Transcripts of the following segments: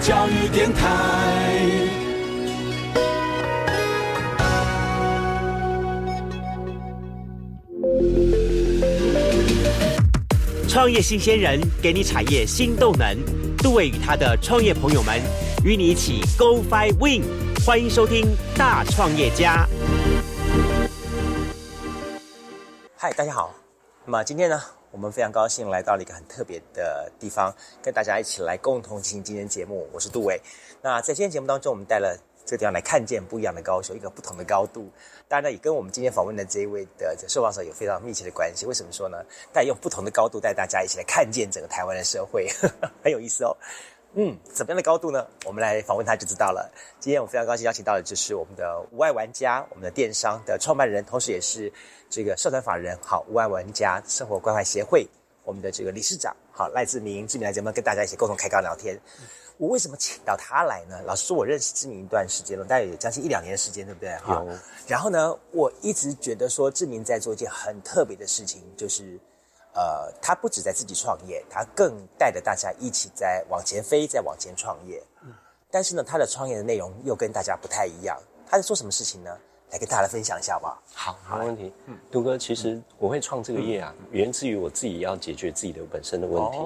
教育电台。创业新鲜人给你产业新动能，杜伟与他的创业朋友们与你一起 Go Fly Win，欢迎收听大创业家。嗨，大家好。那么今天呢，我们非常高兴来到了一个很特别的地方，跟大家一起来共同进行今天节目。我是杜伟。那在今天节目当中，我们带了。这个地方来看见不一样的高手，一个不同的高度。当然呢，也跟我们今天访问的这一位的受访者有非常密切的关系。为什么说呢？带用不同的高度带大家一起来看见整个台湾的社会，很有意思哦。嗯，怎么样的高度呢？我们来访问他就知道了。今天我非常高兴邀请到的就是我们的无爱玩家，我们的电商的创办人，同时也是这个社团法人好无爱玩家生活关怀协会我们的这个理事长好赖志明，志明来节目跟大家一起共同开杠聊天。我为什么请到他来呢？老实说，我认识志明一段时间了，大概有将近一两年的时间，对不对？好。然后呢，我一直觉得说志明在做一件很特别的事情，就是，呃，他不止在自己创业，他更带着大家一起在往前飞，在往前创业。嗯。但是呢，他的创业的内容又跟大家不太一样。他在做什么事情呢？来跟大家来分享一下吧。好，没问题。嗯，杜哥，其实我会创这个业啊，源自于我自己要解决自己的本身的问题。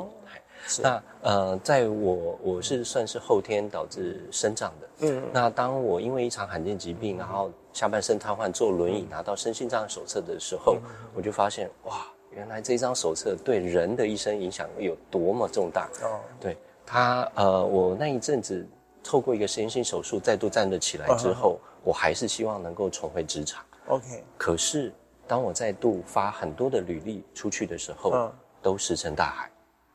那呃，在我我是算是后天导致生长的。嗯。那当我因为一场罕见疾病，然后下半身瘫痪，坐轮椅拿到身心障碍手册的时候，我就发现哇，原来这张手册对人的一生影响有多么重大。哦。对他呃，我那一阵子透过一个实验性手术再度站得起来之后，我还是希望能够重回职场。OK。可是当我再度发很多的履历出去的时候，都石沉大海。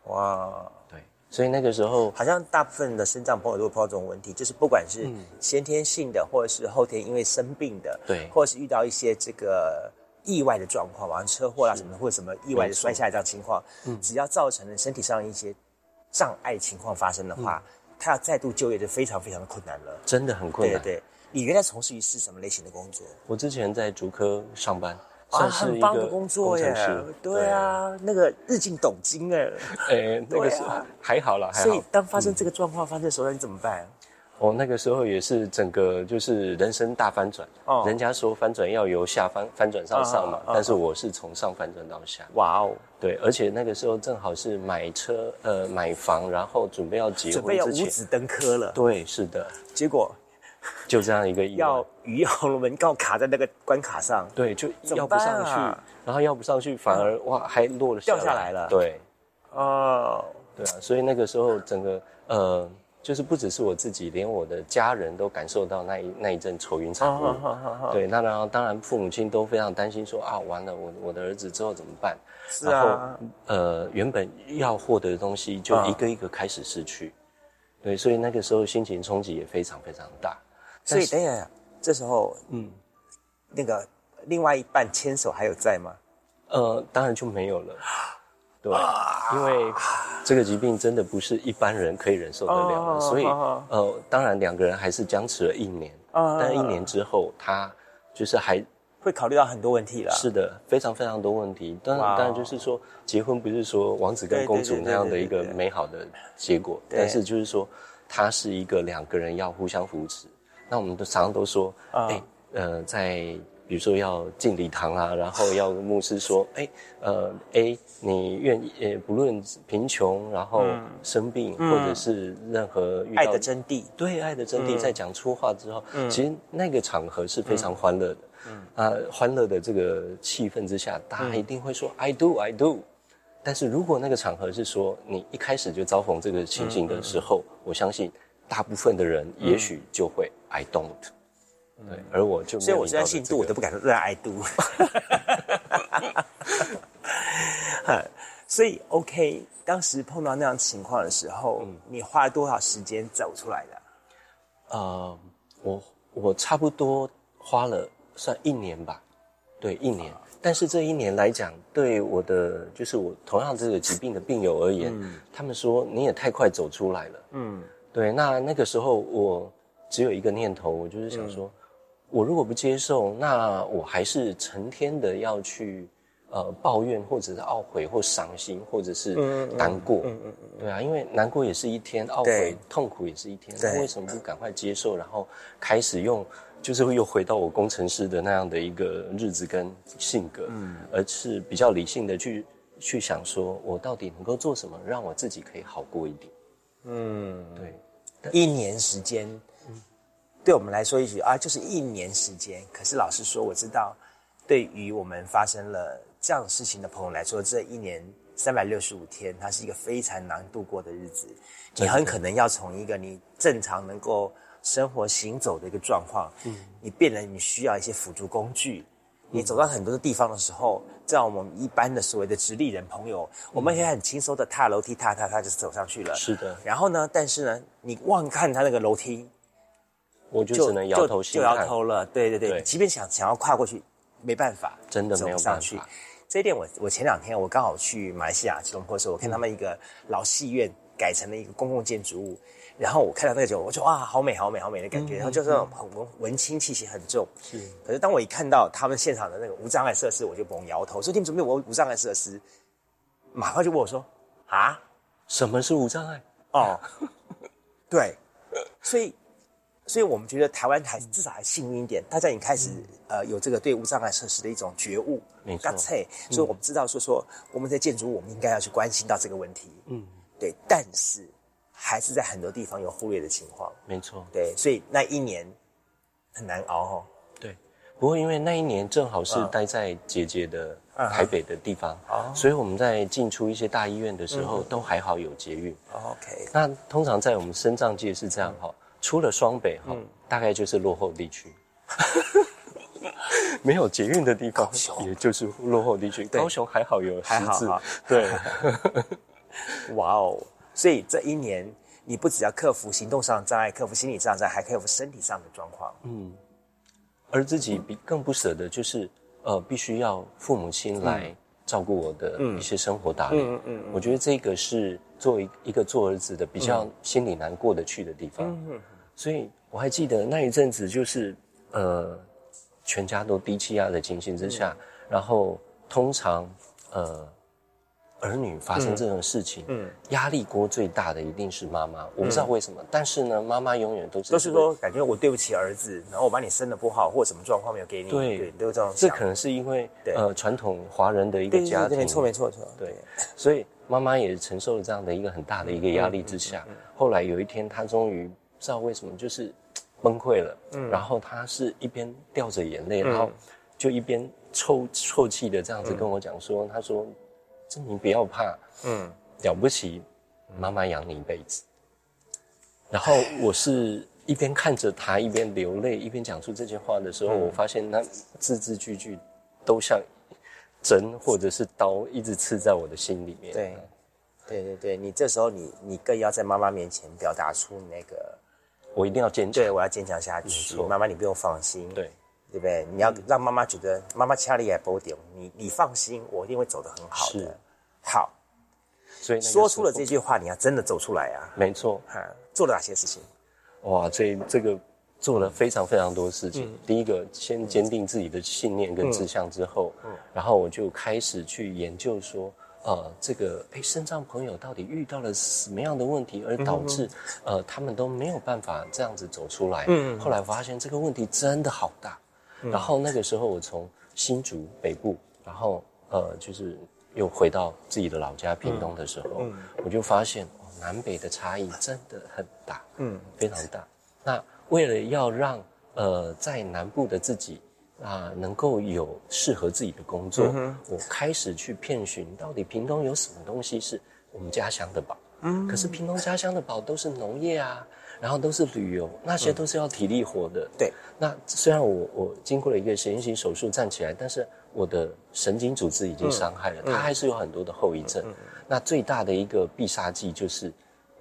哇，对，所以那个时候好像大部分的生长朋友都会碰到这种问题，就是不管是先天性的，或者是后天因为生病的，对，或者是遇到一些这个意外的状况，像车祸啦什么的，或者什么意外的摔下来这样情况，嗯，只要造成了身体上一些障碍情况发生的话，他要再度就业就非常非常的困难了，真的很困难。对对，你原来从事于是什么类型的工作？我之前在竹科上班。啊，很棒的工作耶！对啊，那个日进斗金哎。哎，那个是还好了，还好。所以当发生这个状况发生的时候，你怎么办？哦，那个时候也是整个就是人生大翻转。哦。人家说翻转要由下翻翻转上上嘛，但是我是从上翻转到下。哇哦！对，而且那个时候正好是买车呃买房，然后准备要结婚准备要五子登科了。对，是的。结果。就这样一个要鱼龙门告卡在那个关卡上，对，就要不上去，然后要不上去，反而哇还落了掉下来了，对，哦，对啊，所以那个时候整个呃，就是不只是我自己，连我的家人都感受到那一那一阵愁云惨雾，对，那然后当然父母亲都非常担心，说啊完了，我我的儿子之后怎么办？是啊，呃，原本要获得的东西就一个一个开始失去，对，所以那个时候心情冲击也非常非常大。所以等一下，这时候，嗯，那个另外一半牵手还有在吗？呃，当然就没有了，对，因为这个疾病真的不是一般人可以忍受得了的，所以呃，当然两个人还是僵持了一年，但一年之后，他就是还会考虑到很多问题了。是的，非常非常多问题。当然，当然就是说，结婚不是说王子跟公主那样的一个美好的结果，但是就是说，它是一个两个人要互相扶持。那我们都常常都说，哎，呃，在比如说要进礼堂啊，然后要牧师说，哎，呃，A，你愿意，呃，不论贫穷，然后生病，或者是任何遇到爱的真谛，对爱的真谛，在讲出话之后，其实那个场合是非常欢乐的，啊，欢乐的这个气氛之下，大家一定会说 I do I do，但是如果那个场合是说你一开始就遭逢这个情形的时候，我相信。大部分的人也许就会 I don't，对，而我就所以我现在信度我都不敢说让 I do，所以 OK，当时碰到那样情况的时候，你花了多少时间走出来的？呃，我我差不多花了算一年吧，对，一年。但是这一年来讲，对我的就是我同样这个疾病的病友而言，他们说你也太快走出来了，嗯。对，那那个时候我只有一个念头，我就是想说，我如果不接受，那我还是成天的要去呃抱怨，或者是懊悔，或伤心，或者是难过。嗯嗯嗯，对啊，因为难过也是一天，懊悔、痛苦也是一天。那为什么不赶快接受，然后开始用，就是又回到我工程师的那样的一个日子跟性格，嗯，而是比较理性的去去想，说我到底能够做什么，让我自己可以好过一点。嗯，对。一年时间，对我们来说，也许啊，就是一年时间。可是老实说，我知道，对于我们发生了这样事情的朋友来说，这一年三百六十五天，它是一个非常难度过的日子。你很可能要从一个你正常能够生活行走的一个状况，嗯，你变得你需要一些辅助工具。你走到很多的地方的时候，在我们一般的所谓的直立人朋友，我们可以很轻松的踏楼梯，踏踏踏就走上去了。是的。然后呢？但是呢，你望看他那个楼梯，我就只能摇头就摇头了。对对对，即便想想要跨过去，没办法，真的没有上去。这一点，我我前两天我刚好去马来西亚吉隆坡的时候，我看他们一个老戏院改成了一个公共建筑物。然后我看到那个酒，我就哇，好美，好美，好美的感觉。然后就是那种很文文青气息很重。是。可是当我一看到他们现场的那个无障碍设施，我就猛摇头。说你们准备有无障碍设施？马上就问我说：“啊，什么是无障碍？”哦，对。所以，所以我们觉得台湾还至少还幸运一点，大家已经开始呃有这个对无障碍设施的一种觉悟。没错。所以我们知道说说我们在建筑物，我们应该要去关心到这个问题。嗯。对，但是。还是在很多地方有忽略的情况，没错，对，所以那一年很难熬哦。对，不过因为那一年正好是待在姐姐的台北的地方，所以我们在进出一些大医院的时候都还好有捷运。OK，那通常在我们深藏界是这样哈，出了双北哈，大概就是落后地区，没有捷运的地方，也就是落后地区。高雄还好有还好，对，哇哦。所以这一年，你不只要克服行动上的障碍，克服心理上的障碍，还克服身体上的状况。嗯，而自己比更不舍得，就是呃，必须要父母亲来照顾我的一些生活打理。嗯嗯，我觉得这个是做一一个做儿子的比较心里难过的去的地方。嗯所以我还记得那一阵子，就是呃，全家都低气压的情形之下，然后通常呃。儿女发生这种事情，嗯，压力锅最大的一定是妈妈。我不知道为什么，但是呢，妈妈永远都是都是说，感觉我对不起儿子，然后我把你生的不好，或什么状况没有给你，对，都这样。这可能是因为呃传统华人的一个家庭，没错没错没错。对，所以妈妈也承受了这样的一个很大的一个压力之下，后来有一天，她终于不知道为什么就是崩溃了，嗯，然后她是一边掉着眼泪，然后就一边抽啜泣的这样子跟我讲说，她说。这你不要怕，嗯，了不起，妈妈养你一辈子。然后我是一边看着他，一边流泪，一边讲出这句话的时候，我发现他字字句句都像针或者是刀，一直刺在我的心里面。对，对对对，你这时候你你更要在妈妈面前表达出那个，我一定要坚强，对我要坚强下去。妈妈你不用放心，对。对不对？你要让妈妈觉得妈妈掐里也不点，你你放心，我一定会走得很好的。好，所以说出了这句话，你要真的走出来啊！没错，哈，做了哪些事情？哇，这这个做了非常非常多事情。第一个，先坚定自己的信念跟志向之后，嗯，然后我就开始去研究说。呃，这个哎，肾脏朋友到底遇到了什么样的问题，而导致呃他们都没有办法这样子走出来？嗯，后来发现这个问题真的好大。然后那个时候我从新竹北部，然后呃就是又回到自己的老家屏东的时候，我就发现南北的差异真的很大，嗯，非常大。那为了要让呃在南部的自己。啊，能够有适合自己的工作，我开始去遍寻，到底屏东有什么东西是我们家乡的宝？嗯，可是屏东家乡的宝都是农业啊，然后都是旅游，那些都是要体力活的。对，那虽然我我经过了一个神形手术站起来，但是我的神经组织已经伤害了，它还是有很多的后遗症。那最大的一个必杀技就是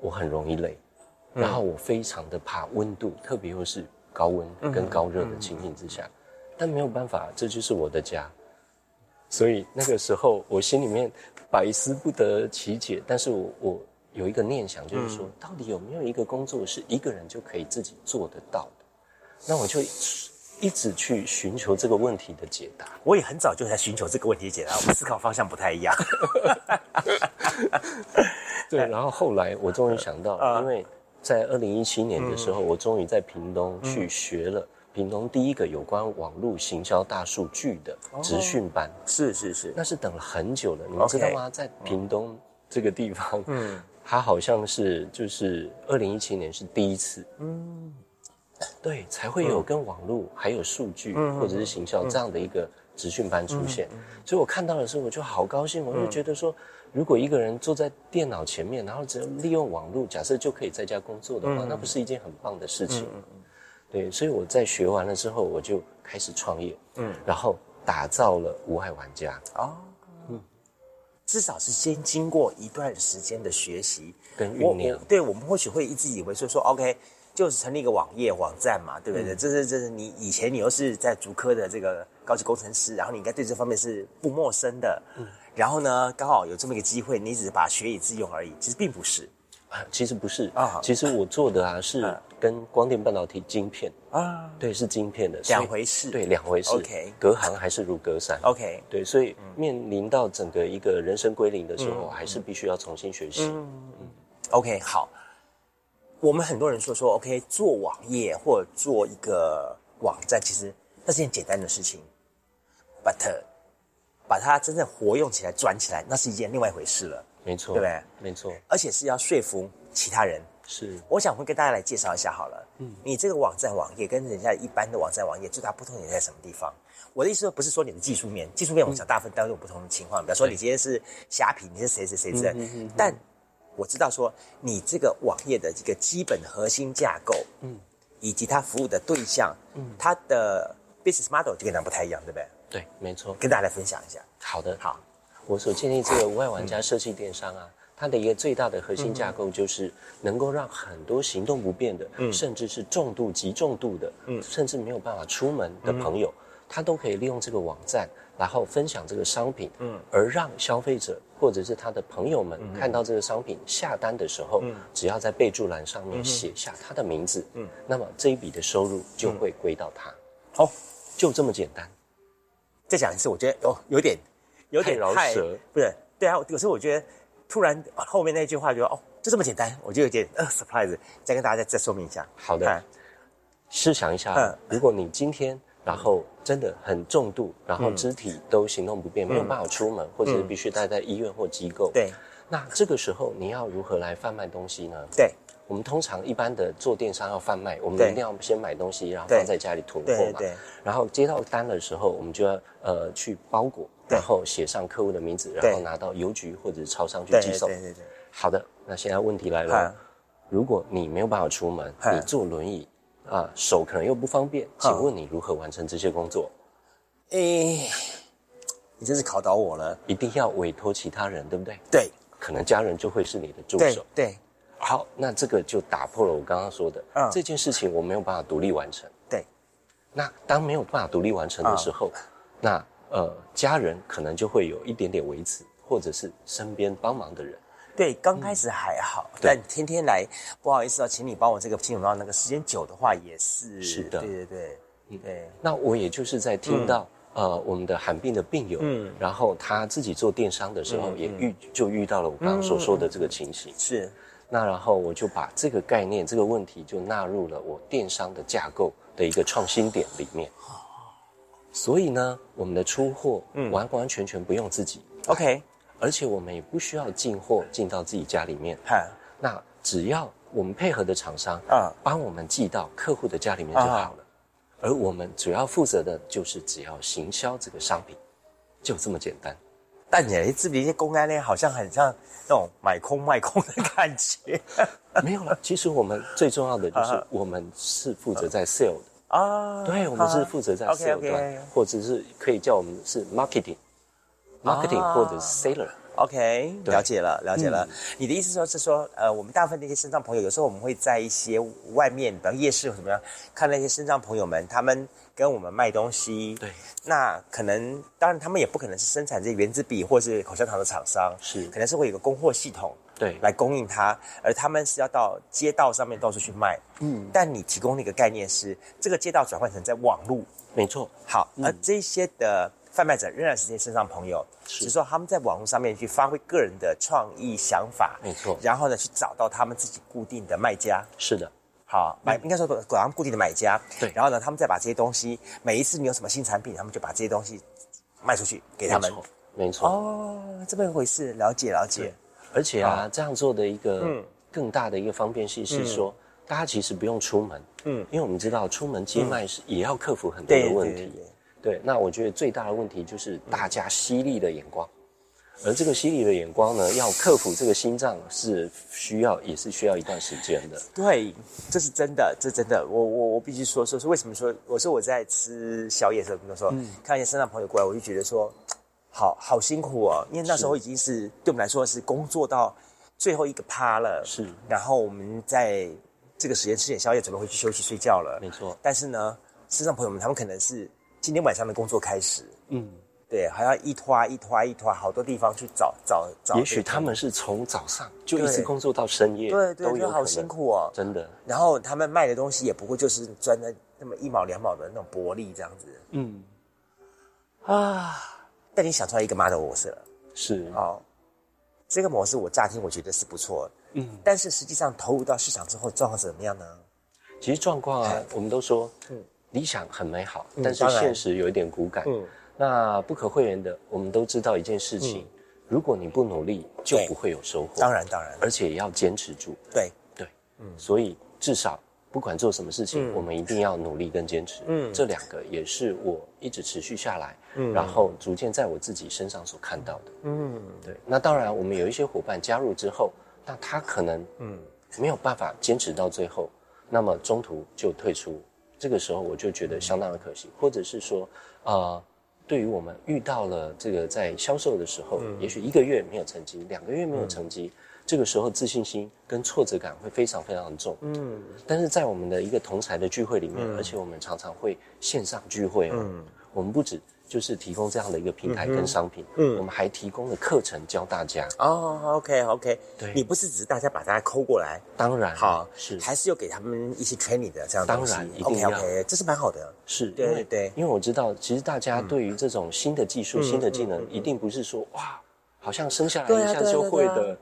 我很容易累，然后我非常的怕温度，特别又是高温跟高热的情形之下。但没有办法，这就是我的家，所以那个时候我心里面百思不得其解。但是我我有一个念想，就是说，到底有没有一个工作是一个人就可以自己做得到的？那我就一直去寻求这个问题的解答。我也很早就在寻求这个问题的解答，我们思考方向不太一样。对，然后后来我终于想到，因为在二零一七年的时候，我终于在屏东去学了屏东第一个有关网络行销大数据的职训班。是是是，那是等了很久了，你们知道吗？在屏东这个地方，嗯，它好像是就是二零一七年是第一次，嗯，对，才会有跟网络还有数据或者是行销这样的一个职训班出现。所以我看到的时候，我就好高兴，我就觉得说。如果一个人坐在电脑前面，然后只要利用网络，假设就可以在家工作的话，那不是一件很棒的事情。对，所以我在学完了之后，我就开始创业，嗯，然后打造了无害玩家。哦，嗯，至少是先经过一段时间的学习跟酝酿。对，我们或许会一直以为说说 OK，就是成立一个网页网站嘛，对不对？这是这是你以前你又是在竹科的这个高级工程师，然后你应该对这方面是不陌生的。嗯。然后呢，刚好有这么一个机会，你只是把学以致用而已，其实并不是啊，其实不是啊，其实我做的啊是跟光电半导体晶片啊，对，是晶片的两回事，对，两回事。OK，隔行还是如隔山。OK，对，所以面临到整个一个人生归零的时候，还是必须要重新学习。OK，好，我们很多人说说 OK，做网页或者做一个网站，其实那是件简单的事情，But。把它真正活用起来、转起来，那是一件另外一回事了。没错，对不对？没错，而且是要说服其他人。是，我想会跟大家来介绍一下好了。嗯，你这个网站网页跟人家一般的网站网页最大不同点在什么地方？我的意思不是说你的技术面，技术面我想大部分都有不同的情况。比方说你今天是虾皮，你是谁谁谁之类。但我知道说你这个网页的这个基本核心架构，嗯，以及它服务的对象，嗯，它的 business model 就跟咱不太一样，对不对？对，没错，跟大家来分享一下。好的，好，我所建立这个无外玩家设计电商啊，它的一个最大的核心架构就是能够让很多行动不便的，嗯，甚至是重度、极重度的，嗯，甚至没有办法出门的朋友，他都可以利用这个网站，然后分享这个商品，嗯，而让消费者或者是他的朋友们看到这个商品下单的时候，嗯，只要在备注栏上面写下他的名字，嗯，那么这一笔的收入就会归到他。好，就这么简单。再讲一次，我觉得哦，有点，有点饶舌，不是？对啊，有时候我觉得突然后面那句话，觉得哦，就这么简单，我就有点呃 surprise。再跟大家再再说明一下。好的，试想一下，如果你今天然后真的很重度，然后肢体都行动不便，没有办法出门，或者是必须待在医院或机构，对，那这个时候你要如何来贩卖东西呢？对。我们通常一般的做电商要贩卖，我们一定要先买东西，然后放在家里囤货嘛。然后接到单的时候，我们就要呃去包裹，然后写上客户的名字，然后拿到邮局或者是超商去寄送。对对对。好的，那现在问题来了，如果你没有办法出门，你坐轮椅啊，手可能又不方便，请问你如何完成这些工作？诶，你真是考倒我了。一定要委托其他人，对不对？对。可能家人就会是你的助手。对。好，那这个就打破了我刚刚说的，这件事情我没有办法独立完成。对，那当没有办法独立完成的时候，那呃家人可能就会有一点点维持，或者是身边帮忙的人。对，刚开始还好，但天天来，不好意思啊，请你帮我这个清楚到那个时间久的话也是。是的，对对对，对。那我也就是在听到呃我们的罕病的病友，嗯，然后他自己做电商的时候也遇就遇到了我刚刚所说的这个情形。是。那然后我就把这个概念、这个问题就纳入了我电商的架构的一个创新点里面。所以呢，我们的出货完完全全不用自己，OK，而且我们也不需要进货进到自己家里面。那只要我们配合的厂商啊，帮我们寄到客户的家里面就好了。而我们主要负责的就是只要行销这个商品，就这么简单。但你这边一些公安呢，好像很像那种买空卖空的感觉。没有了，其实我们最重要的就是我们是负责在 sale 的啊。对，我们是负责在 sale 端，或者是可以叫我们是 marketing，marketing 或者是 seller。OK，了解了，了解了。你的意思说是说，呃，我们大部分那些身障朋友，有时候我们会在一些外面，比方夜市或怎么样，看那些身障朋友们，他们跟我们卖东西。对。那可能，当然他们也不可能是生产这原子笔或是口香糖的厂商，是，可能是会有个供货系统。对。来供应它，而他们是要到街道上面到处去卖，嗯，但你提供的一个概念是，这个街道转换成在网络，没错，好，而这些的贩卖者仍然是这些身上朋友，是。只是说他们在网络上面去发挥个人的创意想法，没错。然后呢去找到他们自己固定的卖家，是的，好买应该说找他们固定的买家，对。然后呢他们再把这些东西，每一次你有什么新产品，他们就把这些东西卖出去给他们。没。错，没错。哦，这么一回事，了解了解。而且啊，这样做的一个嗯。更大的一个方便性是说，大家其实不用出门，嗯。嗯，因为我们知道出门接麦是也要克服很多的对问题。对。那我觉得最大的问题就是大家犀利的眼光，而这个犀利的眼光呢，要克服这个心脏是需要也是需要一段时间的。对，这是真的，这真的，我我我必须说说是为什么说，我说我在吃宵夜的时候，比如说、看一些身上朋友过来，我就觉得说，好好辛苦哦，因为那时候已经是对我们来说是工作到最后一个趴了，是。然后我们在这个时间吃点宵夜，准备回去休息睡觉了，没错，但是呢，身上朋友们他们可能是今天晚上的工作开始，嗯，对，还要一拖一拖一拖，好多地方去找找找，也许他们是从早上就一直工作到深夜，对对，就好辛，苦哦，真的，然后他们卖的东西也不过就是赚那那么一毛两毛的那种薄利这样子。嗯，啊。但你想出来一个 model 模式了，是，哦，这个模式我乍听我觉得是不错，嗯，但是实际上投入到市场之后状况怎么样呢？其实状况啊哎，我们都说，嗯理想很美好，但是现实有一点骨感。嗯那不可讳言的，我们都知道一件事情：如果你不努力，就不会有收获。当，然当然，而且也要坚持住。对，对，嗯，所以至少不管做什么事情，嗯。我们一定要努力跟坚持。嗯。这两个也是我一直持续下来，然后逐渐在我自己身上所看到的。嗯。对，那当然，我们有一些伙伴加入之后，那他可能嗯。没有办法坚持到最后，那么中途就退出，这个时候我就觉得相当的可惜，或者是说，呃，对于我们遇到了这个在销售的时候，也许一个月没有成绩，两个月没有成绩，这个时候自信心跟挫折感会非常非常重。嗯。但是在我们的一个同才的聚会里面，而且我们常常会线上聚会哦，嗯。我们不止就是提供这样的一个平台跟商品，嗯。我们还提供了课程教大家。哦，OK OK，对。你不是只是大家把大家抠过来，当然好是。还是有给他们一些 training 的这样的东西当然一定？要 OK，这是蛮好的，是，对对。因为我知道，其实大家对于这种新的技术、嗯新的技能，一定不是说哇，好像生下来一下就会的。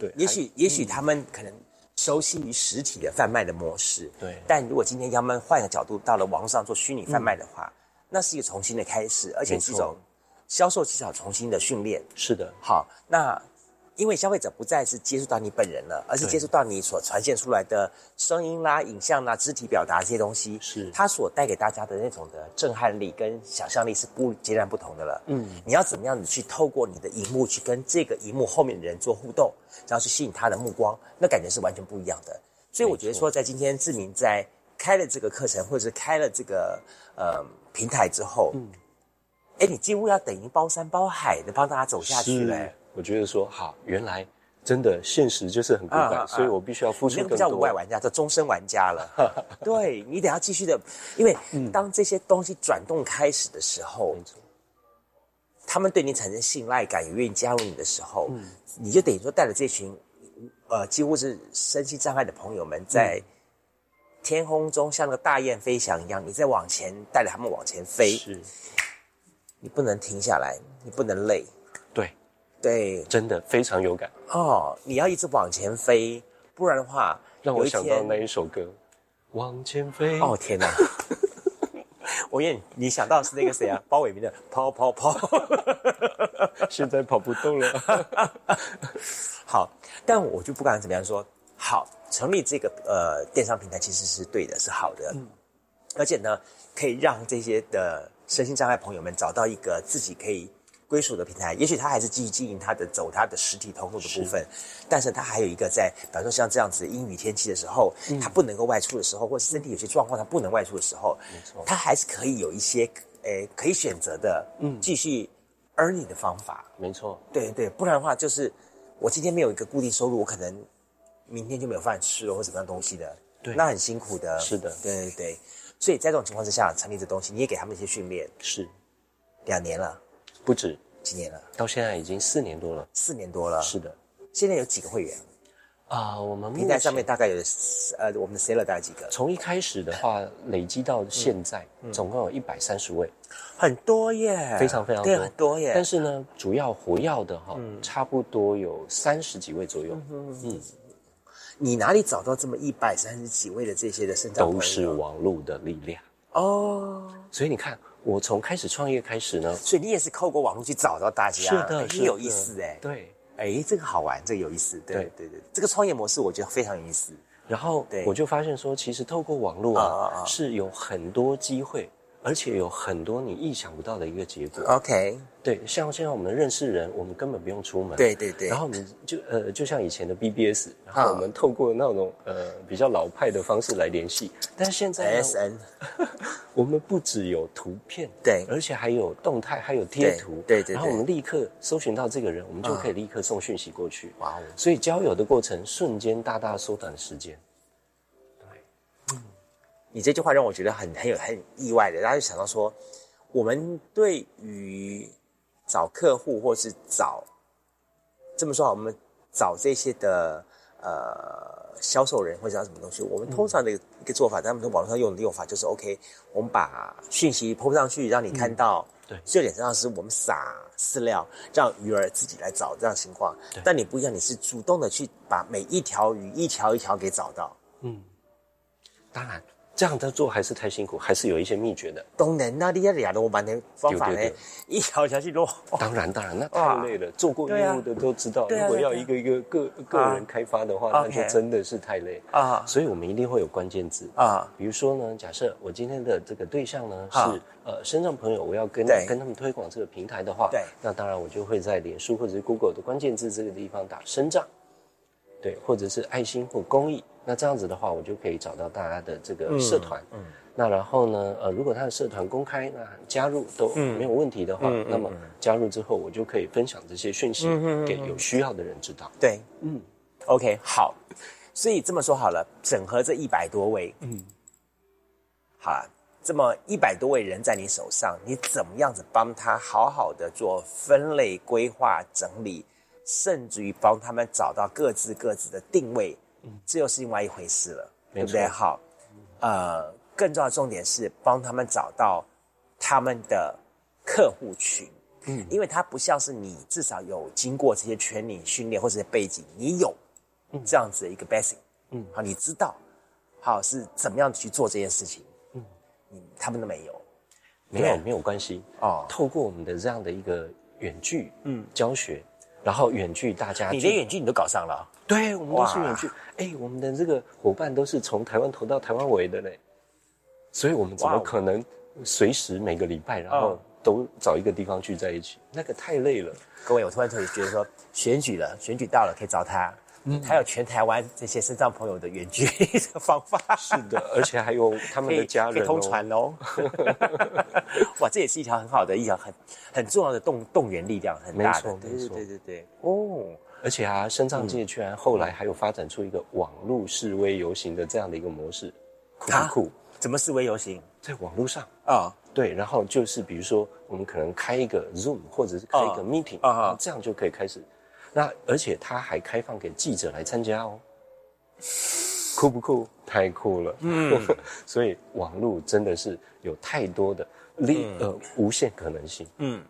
对，也许也许他们可能熟悉于实体的贩卖的模式，对。但如果今天他们换个角度，到了网络上做虚拟贩卖的话，那是一个重新的开始，而且是一种销售技巧重新的训练。是的，好，那因为消费者不再是接触到你本人了，而是接触到你所传现出来的声音啦、影像啦、肢体表达这些东西，是。它所带给大家的那种的震撼力跟想象力是不截然不同的了。嗯，你要怎么样子去透过你的荧幕去跟这个荧幕后面的人做互动，然后去吸引他的目光，那感觉是完全不一样的。所以我觉得说，在今天志明在开了这个课程，或者是开了这个呃平台之后，嗯，哎，你几乎要等于包山包海的帮大家走下去嘞、是我觉得说好，原来真的现实就是很骨感，啊啊啊所以我必须要付你那个不叫无出更多。外玩家，叫终身玩家了。对你得要继续的，因为当这些东西转动开始的时候，他们对你产生信赖感，也愿意加入你的时候，你就等于说带着这群呃几乎是身心障碍的朋友们，在天空中像那个大雁飞翔一样，你在往前带着他们往前飞，是，你不能停下来，你不能累，对，真的非常有感，哦，你要一直往前飞，不然的话，让我想到那一首歌《往前飞》。哦天哪！我以为你想到是那个谁啊，包伟明的跑跑跑。现 在跑不动了。好，但我就不管怎么样说，好，成立这个呃电商平台其实是对的，是好的，而且呢，可以让这些的身心障碍朋友们找到一个自己可以归属的平台。也许他还是继续经营他的走他的实体通路的部分，但是他还有一个在，比方说像这样子阴雨天气的时候，他不能够外出的时候，或是身体有些状况他不能外出的时候，他还是可以有一些诶可以选择的，嗯，继续 earning 的方法。没错，对对，不然的话就是我今天没有一个固定收入，我可能明天就没有饭吃了，或什么样东西的，对那很辛苦的。是的对对对。所以在这种情况之下，成立这东西，你也给他们一些训练，是两年了，不止，几年了，到现在已经四年多了。四年多了。是的，现在有几个会员？啊，我们平台上面大概有呃，我们的 seller 大概几个？从一开始的话，累积到现在，总共有一百三十位，很多耶，非常非常对，多很多耶。但是呢，主要活跃的哈，差不多有三十几位左右，嗯，你哪里找到这么一百三十几位的这些的生长？都是网络的力量。哦，所以你看，我从开始创业开始呢，所以你也是透过网络去找到大家，是的，是有意思哎。对，哎，这个好玩，这个有意思。对对对对，这个创业模式我觉得非常有意思。然后对我就发现说，其实透过网络啊，是有很多机会，而且有很多你意想不到的一个结果。OK，对，像现在我们认识人，我们根本不用出门。对对对然后我们就呃，就像以前的 BBS，然啊后我们透过那种呃比较老派的方式来联系。但是现在呢 SN 我们不只有图片，对而且还有动态，还有贴图，对对对然后我们立刻搜寻到这个人，我们就可以立刻送讯息过去。哇哦所以交友的过程瞬间大大缩短时间。你这句话让我觉得很很有很意外的，大家就想到说，我们对于找客户或是找这么说好，我们找这些的呃销售人或者找什么东西，我们通常的一个做法，他们从网络上用的用法就是 OK，我们把讯息 PO 上去，让你看到，对。就有点上是我们撒饲料，让鱼儿自己来找这样情况，但你不一样，你是主动的去把每一条鱼一条一条给找到。嗯。当然，这样的做还是太辛苦，还是有一些秘诀的。当然那，你要俩罗班的方法呢一条一条去落。当然，当然，那太累了。做过业务的都知道，如果要一个一个个个人开发的话，那就真的是太累。啊。所以我们一定会有关键字。啊。比如说呢，假设我今天的这个对象呢啊。是呃深圳朋友，我要跟跟他们推广这个平台的话，对。那当然我就会在脸书或者是 Google 的关键字这个地方打身障，对，或者是爱心或公益。那这样子的话，我就可以找到大家的这个社团。嗯，那然后呢，呃，如果他的社团公开，那加入都没有问题的话，那么加入之后，我就可以分享这些讯息嗯给有需要的人知道。对，嗯，OK，好。所以这么说好了，整合这一百多位，嗯，好了，这么一百多位人在你手上，你怎么样子帮他好好的做分类、规划、整理，甚至于帮他们找到各自各自的定位，嗯，这又是另外一回事了，对不对？好，呃，更重要的重点是帮他们找到他们的客户群。嗯，因为它不像是你至少有经过这些全领训练或者是背景，你有这样子的一个 basic，嗯，好，你知道，好是怎么样去做这件事情，嗯，你他们都没有，没有没有关系。哦。透过我们的这样的一个远距嗯。教学，然后远距大家你连远距你都搞上了，对，我们都是远距。哎，我们的这个伙伴都是从台湾投到台湾尾的嘞，所以我们怎么可能随时每个礼拜，然后都找一个地方聚在一起？那个太累了。各位，我突然突然觉得说，选举了，选举到了，可以找他，嗯，还有全台湾这些身障朋友的远距的方法，是的，而且还有他们的家人、哦、可以通传哦。哇，这也是一条很好的一条很很重要的动动员力量，很大的，对对没错对对对，哦，而且啊，身障界居然后来还有发展出一个网络示威游行的这样的一个模式，酷酷？怎么示威游行在网络上。啊？对，然后就是比如说，我们可能开一个 Zoom 或者是开一个啊 meeting 啊这样就可以开始。那而且它还开放给记者来参加哦，酷不酷？太酷了，嗯，所以网络真的是有太多的力、呃无限可能性。嗯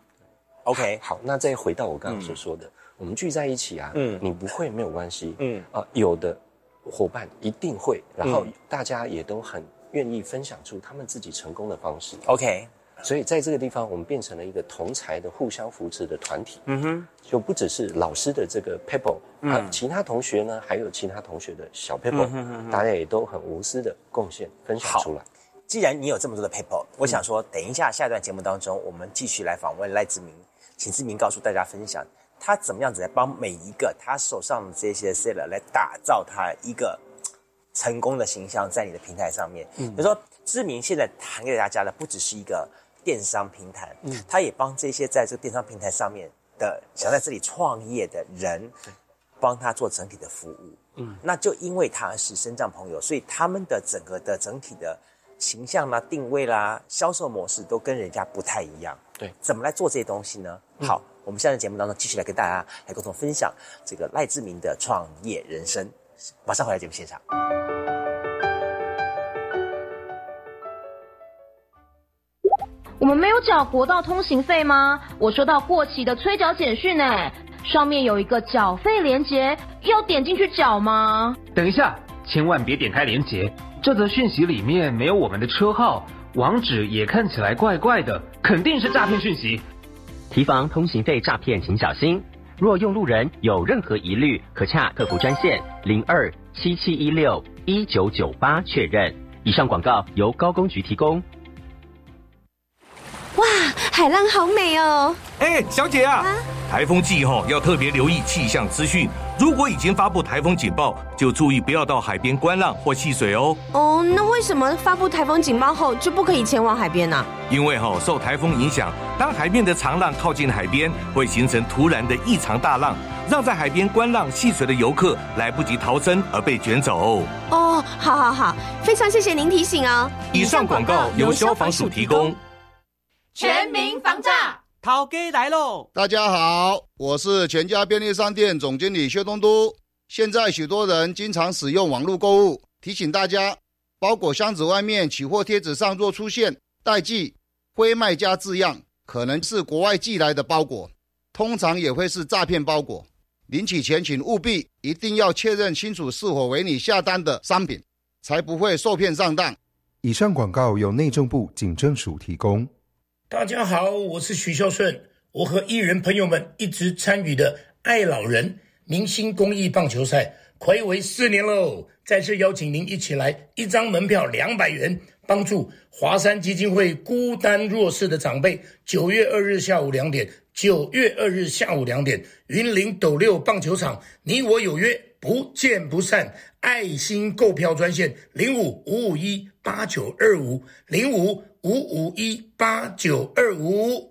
，OK，好，那再回到我刚刚所说的，我们聚在一起啊，嗯。嗯，你不会没有关系，嗯嗯。啊、有的伙伴一定会，然后嗯。大家也都很愿意分享出他们自己成功的方式。OK，所以在这个地方，我们变成了一个同才的互相扶持的团体，嗯哼，就不只是老师的这个 people，嗯啊，其他同学呢，还有其他同学的小 people，、大家也都很无私的贡献分享出来。既然你有这么多的 paper，我想说，等一下下一段节目当中，我们继续来访问赖志明，请志明告诉大家分享他怎么样子来帮每一个他手上的这些 seller 来打造他一个成功的形象在你的平台上面。嗯，就说志明现在谈给大家的不只是一个电商平台，嗯，他也帮这些在这个电商平台上面的想在这里创业的人，帮他做整体的服务。嗯，那就因为他是身障朋友，所以他们的整个的整体的形象啦、定位啦、销售模式都跟人家不太一样。对，怎么来做这些东西呢？好，我们现在节目当中继续来跟大家来共同分享这个赖志明的创业人生。马上回来节目现场。我们没有缴国道通行费吗？我收到过期的催缴简讯，呢，上面有一个缴费连接，要点进去缴吗？等一下，千万别点开连接，这则讯息里面没有我们的车号，网址也看起来怪怪的，肯定是诈骗讯息。提防通行费诈骗，请小心。若用路人有任何疑虑，可洽客服专线零二七七一六一九九八确认。以上广告由高工局提供。哇，海浪好美哦！哎，小姐啊，台风季后要特别留意气象资讯。如果已经发布台风警报，就注意不要到海边观浪或戏水哦。哦，那为什么发布台风警报后就不可以前往海边呢？因为哈，受台风影响，当海面的长浪靠近海边，会形成突然的异常大浪，让在海边观浪戏水的游客来不及逃生而被卷走。哦，好好好，非常谢谢您提醒哦。以上广告由消防署提供。全民防诈，涛哥来喽！大家好，我是全家便利商店总经理薛东都。现在许多人经常使用网络购物，提醒大家，包裹箱子外面取货贴纸上若出现代寄、非卖家字样，可能是国外寄来的包裹，通常也会是诈骗包裹。领取前请务必一定要确认清楚是否为你下单的商品，才不会受骗上当。以上广告由内政部警政署提供。大家好，我是许孝顺。我和艺人朋友们一直参与的爱老人明星公益棒球赛，暌违四年喽！再次邀请您一起来，一张门票两百元，帮助华山基金会孤单弱势的长辈。九月二日下午两点，九月二日下午两点，云林斗六棒球场，你我有约，不见不散。爱心购票专线零五五五一八九二五零五。五五一八九二五。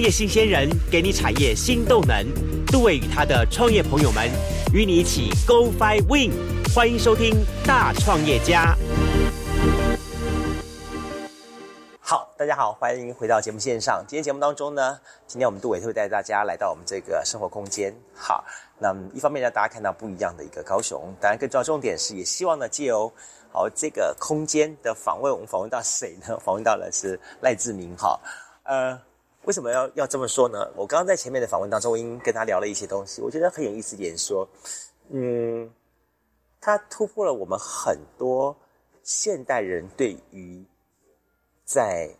创业新鲜人，给你产业新动能。杜伟与他的创业朋友们，与你一起 Go Fly Win。欢迎收听《大创业家》。好，大家好，欢迎回到节目线上。今天节目当中呢，今天我们杜伟会带大家来到我们这个生活空间。好，那一方面让大家看到不一样的一个高雄，当然更重要重点是，也希望呢借由好这个空间的访问，我们访问到谁呢？访问到的是赖志明。哈，呃。为什么要要这么说呢？我刚刚在前面的访问当中，我已经跟他聊了一些东西，我觉得很有意思。点说，嗯，他突破了我们很多现代人对于在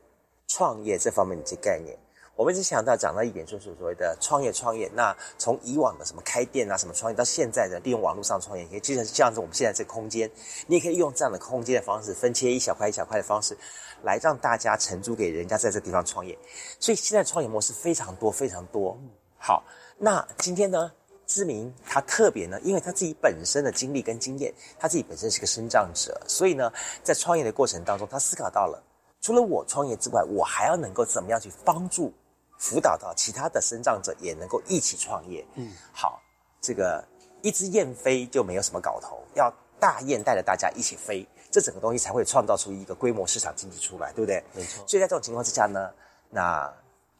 创业这方面的一些概念。我们一直想到讲到一点，就是所谓的创业创业。那从以往的什么开店啊，什么创业，到现在的利用网络上创业，也就像这样子。我们现在这个空间，你也可以用这样的空间的方式，分切一小块一小块的方式。来让大家承租给人家在这地方创业，所以现在创业模式非常多非常多。好，那今天呢，知名他特别呢，因为他自己本身的经历跟经验，他自己本身是个生长者，所以呢，在创业的过程当中，他思考到了，除了我创业之外，我还要能够怎么样去帮助、辅导到其他的生长者也能够一起创业。嗯，好，这个一只燕飞就没有什么搞头，要大雁带着大家一起飞。这整个东西才会创造出一个规模市场经济出来，对不对？没错。所以在这种情况之下呢，那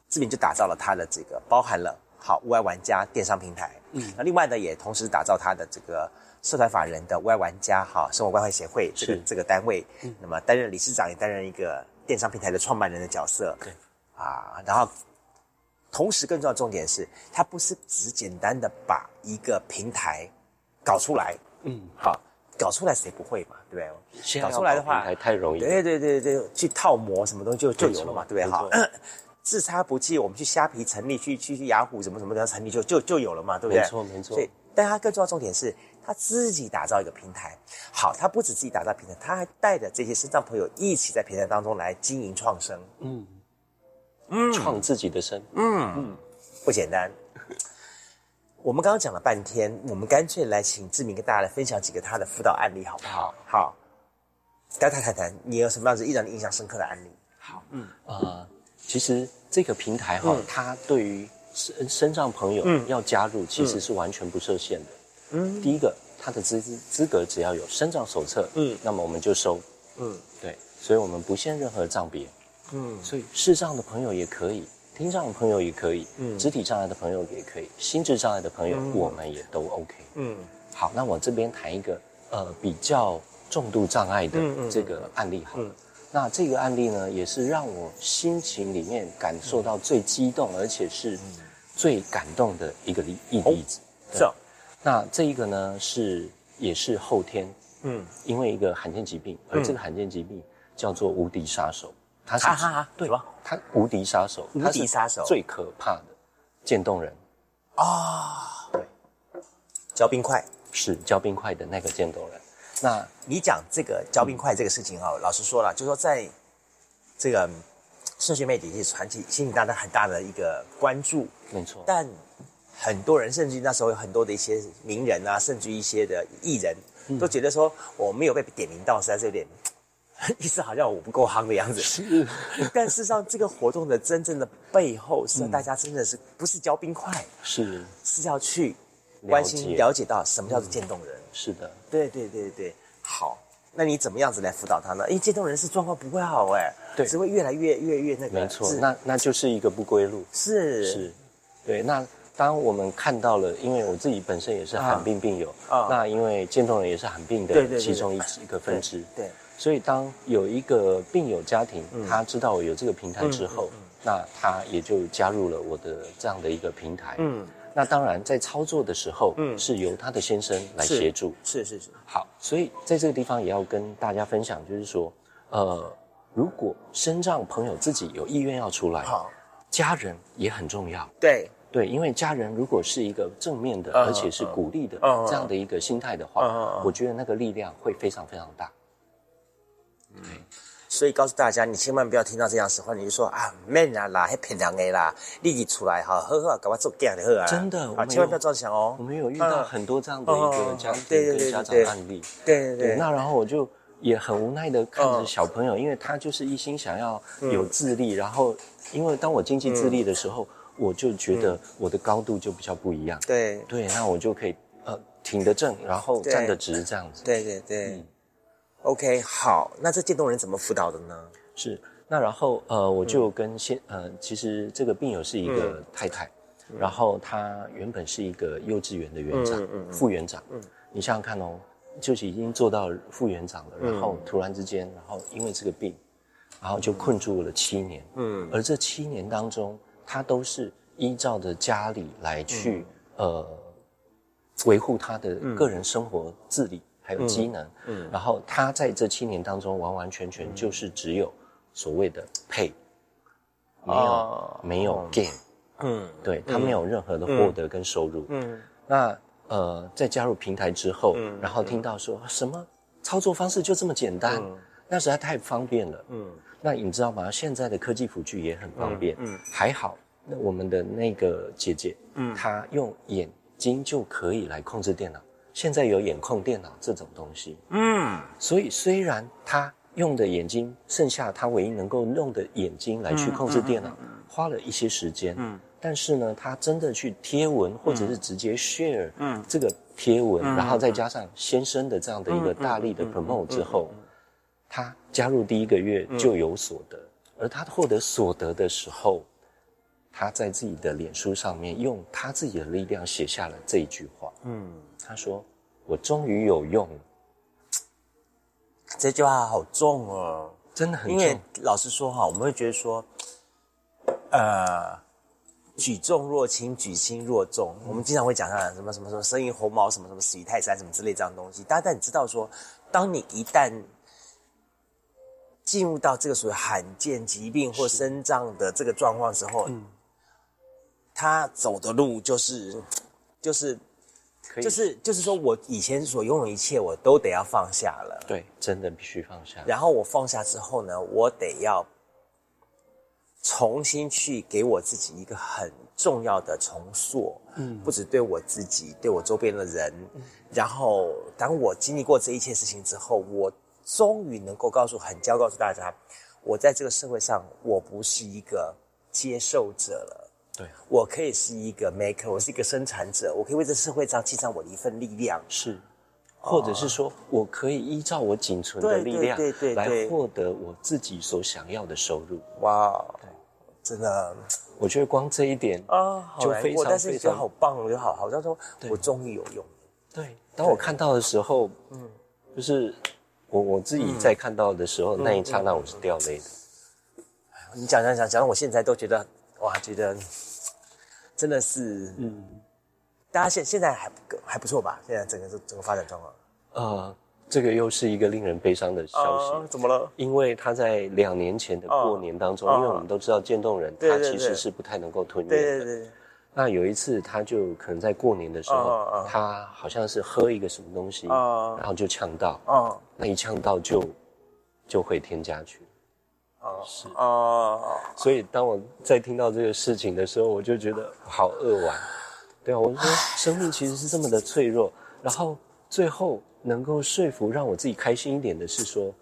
志明就打造了他的这个包含了好无爱玩家电商平台，嗯，那另外呢也同时打造他的这个社团法人的无爱玩家哈生活关怀协会这个这个单位，嗯，那么担任理事长也担任一个电商平台的创办人的角色，对，啊，然后同时更重要的重点是，它不是只简单的把一个平台搞出来，嗯，好，搞出来谁不会嘛，对不对？搞出来的话要搞平台太容易对对对对，去套模什么东西就就有了嘛，对不对？没好，自差不济，我们去虾皮成立，去去去雅虎什么什么的成立就就就有了嘛，对不对？没错没错所以，但他更重要的重点是，他自己打造一个平台。好，他不止自己打造平台，他还带着这些身障朋友一起在平台当中来经营创生。嗯嗯创自己的生，嗯嗯，不简单。我们刚刚讲了半天，我们干脆来请志明跟大家来分享几个他的辅导案例，好不好？好，大家谈谈你有什么样子让你印象深刻的案例？好，嗯呃，其实这个平台哈，嗯它对于身身障朋友嗯要加入，其实是完全不设限的。嗯第一个，他的资资资格只要有身障手册，嗯那么我们就收。嗯对，所以我们不限任何障别，嗯所以视障的朋友也可以，听障的朋友也可以，嗯。肢体障碍的朋友也可以，心智障碍的朋友、嗯。我们也都 OK。嗯。好，那我这边谈一个呃比较重度障碍的这个案例好了。嗯。那这个案例呢，也是让我心情里面感受到最激动，而且是最感动的一个例一例子。对是哦那这一个呢是也是后天，嗯。因为一个罕见疾病，而嗯这个罕见疾病叫做无敌杀手，它是哈哈哈对什么？它无敌杀手，无敌杀手。最可怕的渐冻人。啊，对，嚼冰块。是嚼冰块的那个渐冻人。那你讲这个嚼冰块这个事情啊，老实说了，就说在这个嗯社群媒体是传起引起大家很大的一个关注，没错，但很多人，甚至那时候有很多的一些名人啊，甚至一些的艺人，嗯。都觉得说我没有被点名到，实在是有点 意思，好像我不够夯的样子。是，但事实上，这个活动的真正的背后，是嗯大家真的是不是交冰块，是是要去关心、了解到什么叫做渐冻人。是的，对对对对，好。那你怎么样子来辅导他呢？因为渐冻人是状况不会好哎，对只会越来越越越那个。没错，那那就是一个不归路。是是，对。那当我们看到了，因为我自己本身也是罕病病友，啊那因为渐冻人也是罕病的其中一一个分支，对，所以当有一个病友家庭，嗯。他知道我有这个平台之后，那他也就加入了我的这样的一个平台。嗯，那当然在操作的时候，嗯。是由他的先生来协助。是是是，好，所以在这个地方也要跟大家分享，就是说，呃，如果身障朋友自己有意愿要出来，好，家人也很重要。对。对，因为家人如果是一个正面的，嗯而且是鼓励的、这样的一个心态的嗯话，我觉得那个力量会非常非常大。所以告诉大家，你千万不要听到这样实话，你就说啊，免啦啦，还骗人的啦，立即出来哈，呵呵，赶快做这样的呵啊。真的我啊，千万不要有这样想哦。我们有遇到很多这样的一个家庭跟家长案例，对对对。那然后我就也很无奈的看着嗯。小朋友，因为他就是一心想要有自立，然后因为当我经济自立的时候，我就觉得我的高度就比较不一样。对。对，那我就可以呃挺得正，然后站得直这样子。对对对。OK，好，那这渐冻人怎么辅导的呢？是，那然后呃，我就跟先呃，其实这个病友是一个嗯太太，然后她原本是一个幼稚园的园长嗯副园长。嗯你想想看哦，就是已经做到副园长了，然后嗯突然之间，然后因为这个病，然后就困住了七年。嗯而这七年当中，他都是依照着家里来去、呃维护他的嗯个人生活自理。还有机能，嗯。嗯然后他在这七年当中完完全全就是只有所谓的配，没有、哦没有 gain，嗯对他没有任何的获得跟收入。嗯。那呃，在加入平台之后，嗯然后听到说什么？操作方式就这么简单，嗯。那实在太方便了。嗯。那你知道吗？现在的科技辅具也很方便，嗯嗯。还好。那我们的那个姐姐，嗯。她用眼睛就可以来控制电脑。现在有眼控电脑这种东西，嗯。所以虽然他用的眼睛，剩下他唯一能够用的眼睛来去控制电脑，花了一些时间，嗯。但是呢，他真的去贴文或者是直接 share 嗯这个贴文，嗯然后再加上先生的这样的一个大力的 promote 之后，他加入第一个月就有所得，而他获得所得的时候，他在自己的脸书上面用他自己的力量写下了这一句话。嗯，他说：“我终于有用了。这句话好重哦，真的很重因为老实说哈，我们会觉得说，呃，举重若轻，举轻若重。我们经常会讲啊，什么什么什么生于鸿毛，什么什么死于泰山，什么之类这样的东西。但但你知道说，当你一旦进入到这个属于罕见疾病或生障的这个状况之后，嗯，他走的路就是就是就是就是说我以前所拥有一切，我都得要放下了。对，真的必须放下。然后我放下之后呢，我得要重新去给我自己一个很重要的重塑。嗯，不止对我自己，对我周边的人。然后当我经历过这一切事情之后，我。终于能够告诉很骄傲告诉大家，我在这个社会上，我不是一个接受者了。对，我可以是一个 maker，我是一个生产者，我可以为这社会上尽上我的一份力量。是，或者是说我可以依照我仅存的力量，对对来获得我自己所想要的收入。哇，真的，我觉得光这一点啊，就非常但是觉得好棒，我就好好像说，我终于有用。对，当我看到的时候，嗯，就是。我我自己在看到的时候，那一刹那我是掉泪的。你讲讲讲讲，我现在都觉得哇，觉得真的是，嗯，大家现现在还不还不错吧？现在整个整个发展状况。呃，这个又是一个令人悲伤的消息。怎么了？因为他在两年前的过年当中，因为我们都知道渐冻人，他其实是不太能够吞咽的。对对对。那有一次，他就可能在过年的时候，他好像是喝一个什么东西，然后就呛到。那一呛到就就会添加去。哦，是啊。所以当我在听到这个事情的时候，我就觉得好扼腕。对啊，我说生命其实是这么的脆弱。然后最后能够说服让我自己开心一点的是，说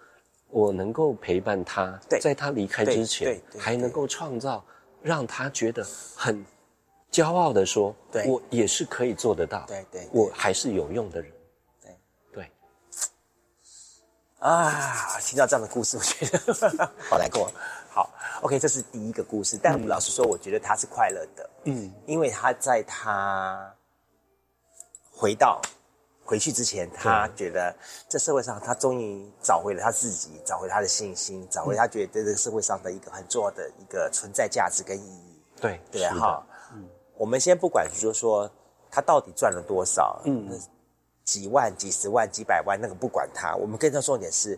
我能够陪伴他，在他离开之前，还能够创造让他觉得很。骄傲的说：“我也是可以做得到。对对，我还是有用的人。啊，听到这样的故事，我觉得好难过。好，OK，这是第一个故事。但我们老实说，我觉得他是快乐的。嗯，因为他在他回到回去之前，他觉得这社会上，他终于找回了他自己，找回他的信心，找回他觉得在这个社会上的一个很重要的一个存在价值跟意义。对对哈。”嗯我们先不管，就是说他到底赚了多少，嗯，几万、几十万、几百万，那个不管他。我们更重点是，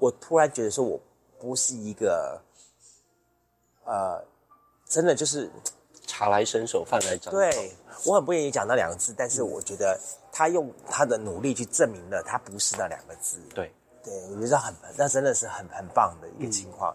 我突然觉得说，我不是一个，呃，真的就是茶来伸手，饭来张口。对我很不愿意讲那两个字，但是我觉得他用他的努力去证明了他不是那两个字。对，对我觉得很，那真的是很很棒的一个情况。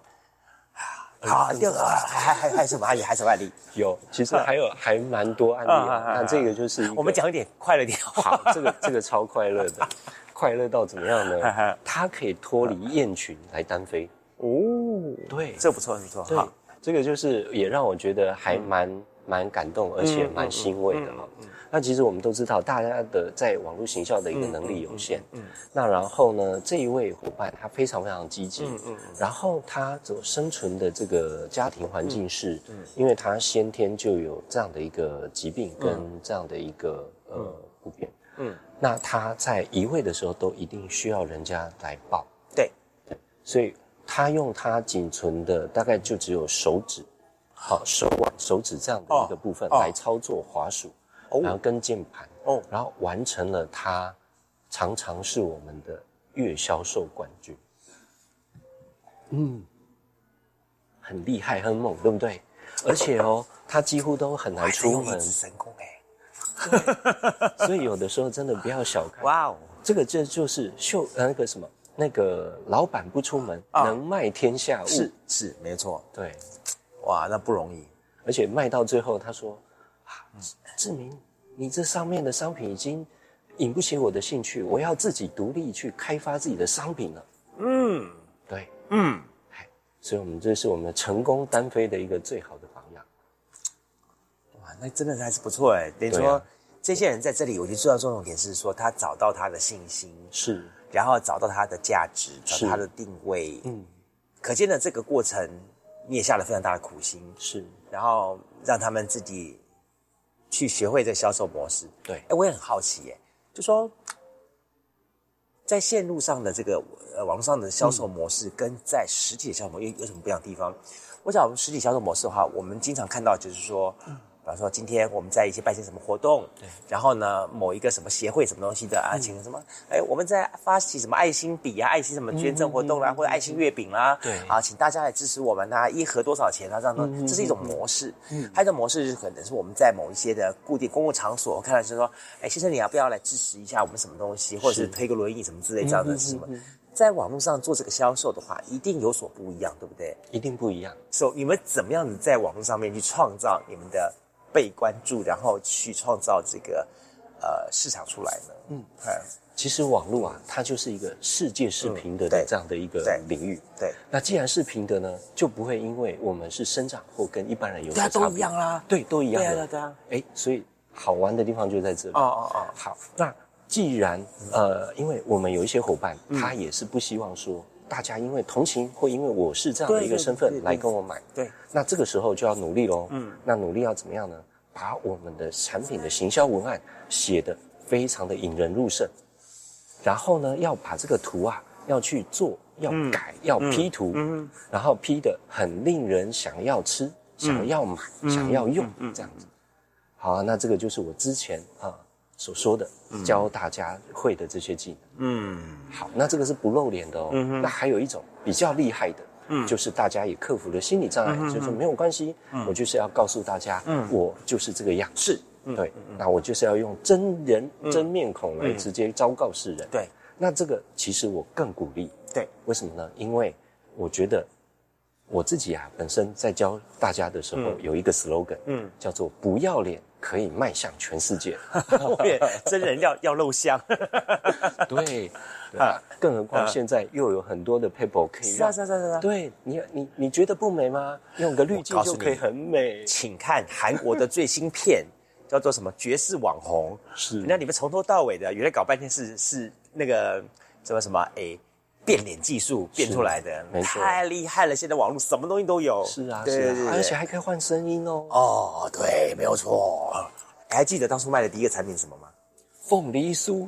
好，第二个还还还有什么案例？还有什么案例？有，其实还有还蛮多案例。那这个就是我们讲一点快乐点。好，这个这个超快乐的，快乐到怎么样呢？它可以脱离雁群来单飞。哦，对，这不错，不错。对，这个就是也让我觉得还蛮蛮感动，而且蛮欣慰的哈。那其实我们都知道，大家的在网络行销的一个能力有限。嗯，那然后呢，这一位伙伴他非常非常积极。嗯嗯。然后他所生存的这个家庭环境是，因为他先天就有这样的一个疾病跟这样的一个呃不便。嗯。那他在移位的时候都一定需要人家来抱。对。对。所以他用他仅存的大概就只有手指，好手腕、手指这样的一个部分来操作滑鼠。然后跟键盘哦，然后完成了他常常是我们的月销售冠军，嗯，很厉害很猛，对不对？而且哦，他几乎都很难出门，神功哎，所以有的时候真的不要小看哇哦，这个这就是秀那个什么那个老板不出门能卖天下物。是是没错，对，哇那不容易，而且卖到最后他说啊志明。你这上面的商品已经引不起我的兴趣，我要自己独立去开发自己的商品了。嗯，对，嗯，所以我们这是我们成功单飞的一个最好的榜样。哇，那真的还是不错哎。等于说，这些人在这里，我觉得最要重点是说，他找到他的信心，是，然后找到他的价值，找到他的定位。嗯，可见的这个过程，你也下了非常大的苦心，是，然后让他们自己。去学会这销售模式，对，哎，我也很好奇，耶，就说在线路上的这个呃网络上的销售模式，跟在实体的销售模式有有什么不一样的地方？我想我们实体销售模式的话，我们经常看到就是说。比方说，今天我们在一些办些什么活动，对，然后呢，某一个什么协会什么东西的啊，请什么，哎，我们在发起什么爱心笔啊、爱心什么捐赠活动啦，或者爱心月饼啦，对，啊，请大家来支持我们呐，一盒多少钱啊？这样的，这是一种模式。嗯，还有一种模式是可能是我们在某一些的固定公共场所，看到是说，哎，先生你要不要来支持一下我们什么东西，或者是推个轮椅什么之类这样的什么？在网络上做这个销售的话，一定有所不一样，对不对？一定不一样。所以你们怎么样子在网络上面去创造你们的？被关注，然后去创造这个呃市场出来呢？嗯，其实网络啊，它就是一个世界是平等的这样的一个领域。对，那既然是平等呢，就不会因为我们是生长或跟一般人有对啊，都一样啦，对，都一样的。对啊，哎，所以好玩的地方就在这里。哦哦哦，好，那既然呃，因为我们有一些伙伴，他也是不希望说大家因为同情或因为我是这样的一个身份来跟我买。对，那这个时候就要努力喽。嗯，那努力要怎么样呢？把我们的产品的行销文案写得非常的引人入胜，然后呢，要把这个图啊要去做，要改，要 P 图，然后 P 的很令人想要吃、想要买、想要用这样子。好，啊那这个就是我之前啊所说的教大家会的这些技能。嗯，好，那这个是不露脸的哦。那还有一种比较厉害的。嗯，就是大家也克服了心理障碍，就是没有关系，我就是要告诉大家，嗯。我就是这个样，是，对，那我就是要用真人真面孔来直接昭告世人，对，那这个其实我更鼓励，对，为什么呢？因为我觉得我自己啊，本身在教大家的时候有一个 slogan，嗯，叫做不要脸可以迈向全世界，真人要要露相，对。啊，更何况现在又有很多的 paper 可以是啊是啊是啊，对你你你觉得不美吗？用个滤镜就可以很美。请看韩国的最新片，叫做什么绝世网红？是，那你们从头到尾的，原来搞半天是是那个什么什么诶变脸技术变出来的，太厉害了！现在网络什么东西都有。是啊，对对对，而且还可以换声音哦。哦，对，没有错。还记得当初卖的第一个产品什么吗？凤梨酥。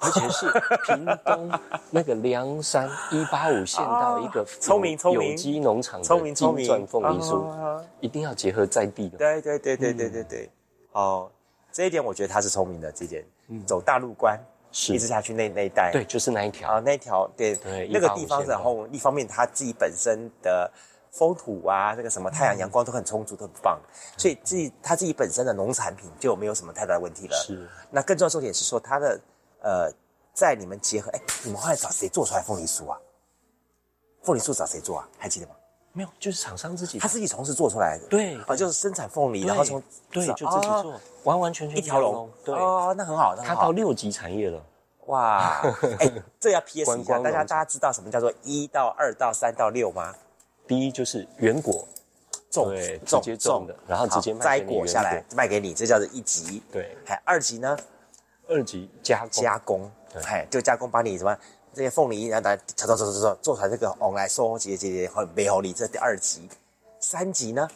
而且是屏东那个梁山一八五县道 一个聪明聪明有机农场聪明聪明凤梨酥，一定要结合在地的。对对对对对对对，哦，这一点我觉得他是聪明的。这点走大陆关一直下去那那一带，对，就是那一条啊，那一条对对那个地方，然后一方面他自己本身的风土啊，那个什么太阳阳光都很充足，都很棒，所以自己他自己本身的农产品就没有什么太大的问题了。是，那更重要重点是说他的。呃，在你们结合，哎，你们后来找谁做出来凤梨酥啊？凤梨酥找谁做啊？还记得吗？没有，就是厂商自己，他自己从事做出来的。对，啊，就是生产凤梨，然后从对就自己做，完完全全一条龙。对，哦，那很好，他到六级产业了。哇，哎，这要 PS 一下，大家大家知道什么叫做一到二到三到六吗？第一就是原果种，直接种的，然后直接摘果下来卖给你，这叫做一级。对，还二级呢？二级加加工，哎，就加工把你什么这些凤梨，然后炒炒炒炒炒做出来这个红来收节节节和美好梨，这第二集。三集呢？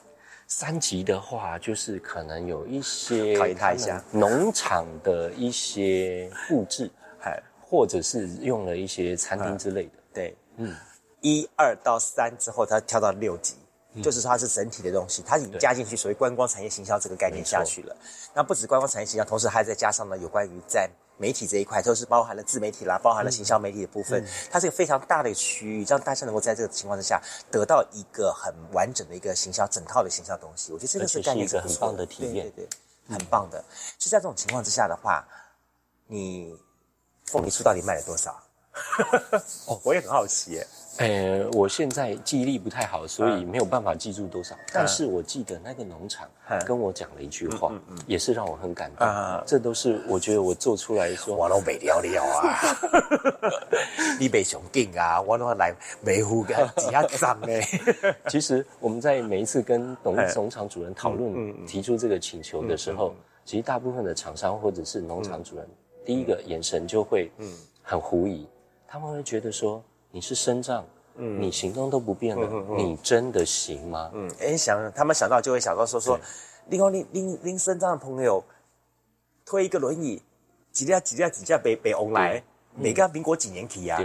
三级的话，就是可能有一些考验他一下农场的一些布置，哎，或者是用了一些餐厅之类的。对，嗯，一二到三之后，他跳到六级。就是说它是整体的东西，它已经加进去所谓观光产业行销这个概念下去了。那不止观光产业行销，同时还再加上呢有关于在媒体这一块，都是包含了自媒体啦，包含了行销媒体的部分。它是一个非常大的区域，让大家能够在这个情况之下得到一个很完整的一个行销整套的行销东西。我觉得这个是概念是一个很棒的体验，对对，很棒的。是在这种情况之下的话，你凤梨酥到底卖了多少？哦，我也很好奇耶。呃，我现在记忆力不太好，所以没有办法记住多少。但是我记得那个农场跟我讲了一句话，也是让我很感动。这都是我觉得我做出来说，我都没聊聊啊，你被熊定啊，我都来没护个几下脏哎。其实我们在每一次跟农农场主人讨论提出这个请求的时候，其实大部分的厂商或者是农场主人，第一个眼神就会很狐疑，他们会觉得说。你是身障，嗯，你行动都不便了，你真的行吗？嗯，哎，想他们想到就会想到说说，另外，拎拎拎生障的朋友推一个轮椅，几架几架几架北北欧来，每个民国几年起呀？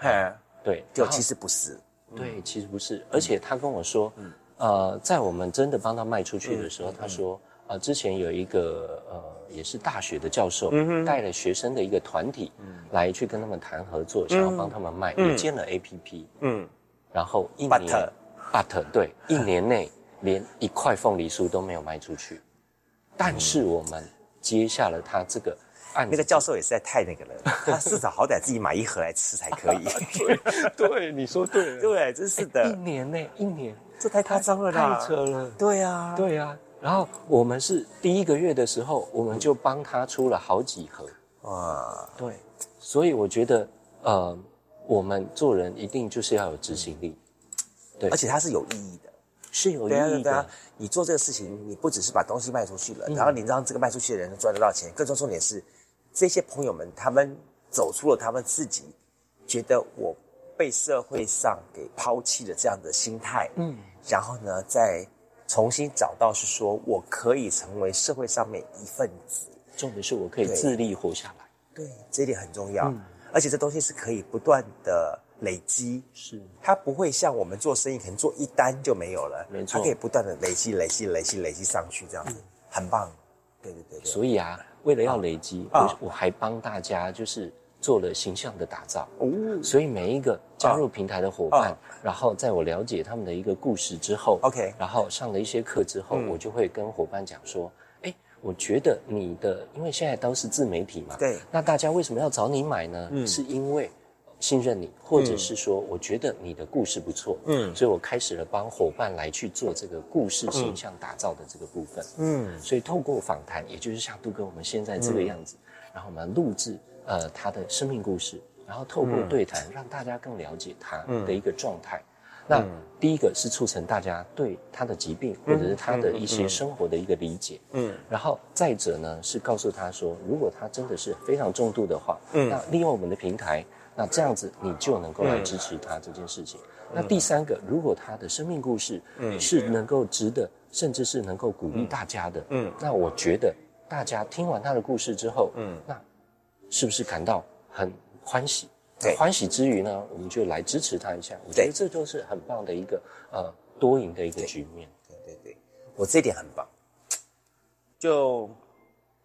对，对，就其实不是，对，其实不是。而且他跟我说，呃，在我们真的帮他卖出去的时候，他说，呃，之前有一个呃，也是大学的教授，带了学生的一个团体来去跟他们谈合作，想要帮他们卖，也建了 APP，嗯，然后一年，but 对，一年内连一块凤梨酥都没有卖出去，但是我们接下了他这个。那个教授也实在太那个了，他至少好歹自己买一盒来吃才可以。对，对，你说对，对，真是的。一年呢，一年，这太夸张了，太扯了。对啊，对呀。然后我们是第一个月的时候，我们就帮他出了好几盒。哇，对。所以我觉得，呃，我们做人一定就是要有执行力。对，而且它是有意义的，是有意义的。你做这个事情，你不只是把东西卖出去了，然后你让这个卖出去的人赚得到钱，更重重点是。这些朋友们，他们走出了他们自己觉得我被社会上给抛弃的这样的心态，嗯，然后呢，再重新找到是说我可以成为社会上面一份子，重点是我可以自立活下来，对，这一点很重要，而且这东西是可以不断的累积，是，它不会像我们做生意可能做一单就没有了，没错，它可以不断的累积、累积、累积、累积上去，这样子很棒，对对对对，所以啊。为了要累积，我我还帮大家就是做了形象的打造。哦，所以每一个加入平台的伙伴，然后在我了解他们的一个故事之后，OK，然后上了一些课之后，我就会跟伙伴讲说：，哎，我觉得你的，因为现在都是自媒体嘛，对，那大家为什么要找你买呢？嗯，是因为。信任你，或者是说，我觉得你的故事不错，嗯，所以我开始了帮伙伴来去做这个故事形象打造的这个部分，嗯，所以透过访谈，也就是像杜哥我们现在这个样子，然后我们录制呃他的生命故事，然后透过对谈让大家更了解他的一个状态。那第一个是促成大家对他的疾病或者是他的一些生活的一个理解，嗯，然后再者呢是告诉他说，如果他真的是非常重度的话，嗯，那利用我们的平台。那这样子，你就能够来支持他这件事情。那第三个，如果他的生命故事是能够值得，甚至是能够鼓励大家的，嗯，那我觉得大家听完他的故事之后，嗯，那是不是感到很欢喜？对，欢喜之余呢，我们就来支持他一下。我觉得这就是很棒的一个呃多赢的一个局面。对对对，我这一点很棒。就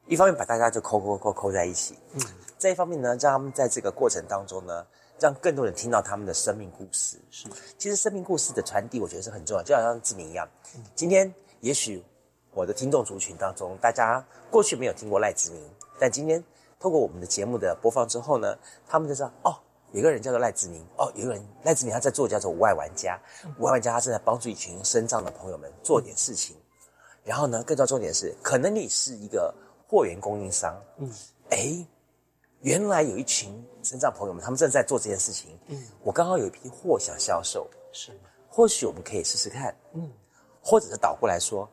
一方面把大家就扣扣扣扣在一起，嗯。这一方面呢，让他们在这个过程当中呢，让更多人听到他们的生命故事。是，其实生命故事的传递，我觉得是很重要，就好像志明一样。今天也许我的听众族群当中，大家过去没有听过赖志明，但今天透过我们的节目的播放之后呢，他们就知道哦，有个人叫做赖志明，哦，有个人赖志明他在做叫做无爱玩家，无爱玩家他正在帮助一群身障的朋友们做点事情。然后呢，更重要重点是，可能你是一个货源供应商，嗯，哎。原来有一群身障朋友们，他们正在做这件事情。嗯，我刚好有一批货想销售，是，或许我们可以试试看。嗯，或者是倒过来说，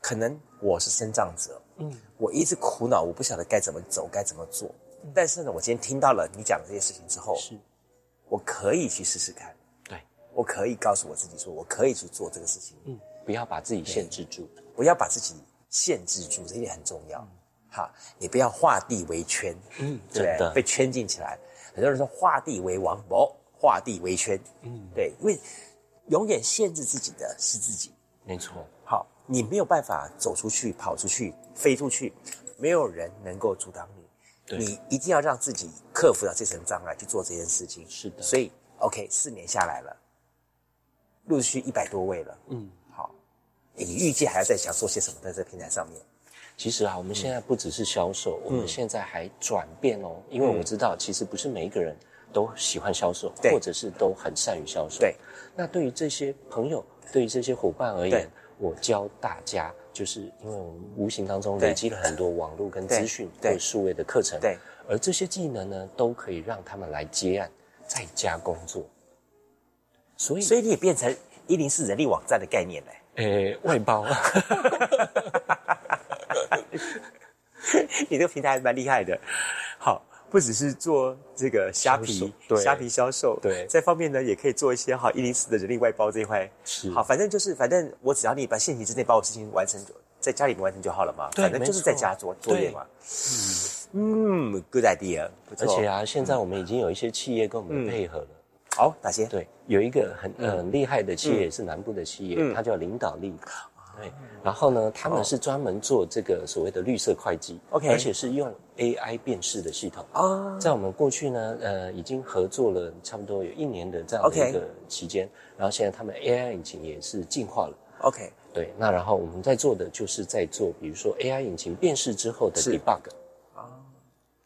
可能我是生障者，嗯，我一直苦恼，我不晓得该怎么走，该怎么做。但是呢，我今天听到了你讲的这些事情之后，是，我可以去试试看。对，我可以告诉我自己说，我可以去做这个事情。嗯，不要把自己限制住，不要把自己限制住，这一点很重要。哈，你不要画地为圈，嗯，对，被圈禁起来。很多人说画地为王，不，画地为圈，嗯，对，因为永远限制自己的是自己，没错。好，你没有办法走出去、跑出去、飞出去，没有人能够阻挡你。你一定要让自己克服了这层障碍去做这件事情。是的，所以 OK，四年下来了，陆续一百多位了。嗯，好，你预计还要再想做些什么在这个平台上面？其实啊，我们现在不只是销售，我们现在还转变哦。因为我知道，其实不是每一个人都喜欢销售，或者是都很善于销售。对。那对于这些朋友，对于这些伙伴而言，我教大家，就是因为我们无形当中累积了很多网络跟资讯、对数位的课程，对。而这些技能呢，都可以让他们来接案，在家工作。所以，所以你也变成一零四人力网站的概念嘞。诶，外包。你这个平台还蛮厉害的，好，不只是做这个虾皮，虾皮销售，对，这方面呢也可以做一些好一零四的人力外包这一块，是。好，反正就是反正我只要你把限期之内把我事情完成，在家里面完成就好了嘛，反正就是在家做作业嘛。嗯，嗯，good idea，而且啊，现在我们已经有一些企业跟我们配合了。好，哪些？对，有一个很很厉害的企业是南部的企业，它叫领导力。对，然后呢，他们是专门做这个所谓的绿色会计，OK，而且是用 AI 辨识的系统啊。在我们过去呢，呃，已经合作了差不多有一年的这样的一个期间，然后现在他们 AI 引擎也是进化了，OK，对。那然后我们在做的就是在做，比如说 AI 引擎辨识之后的 debug 啊，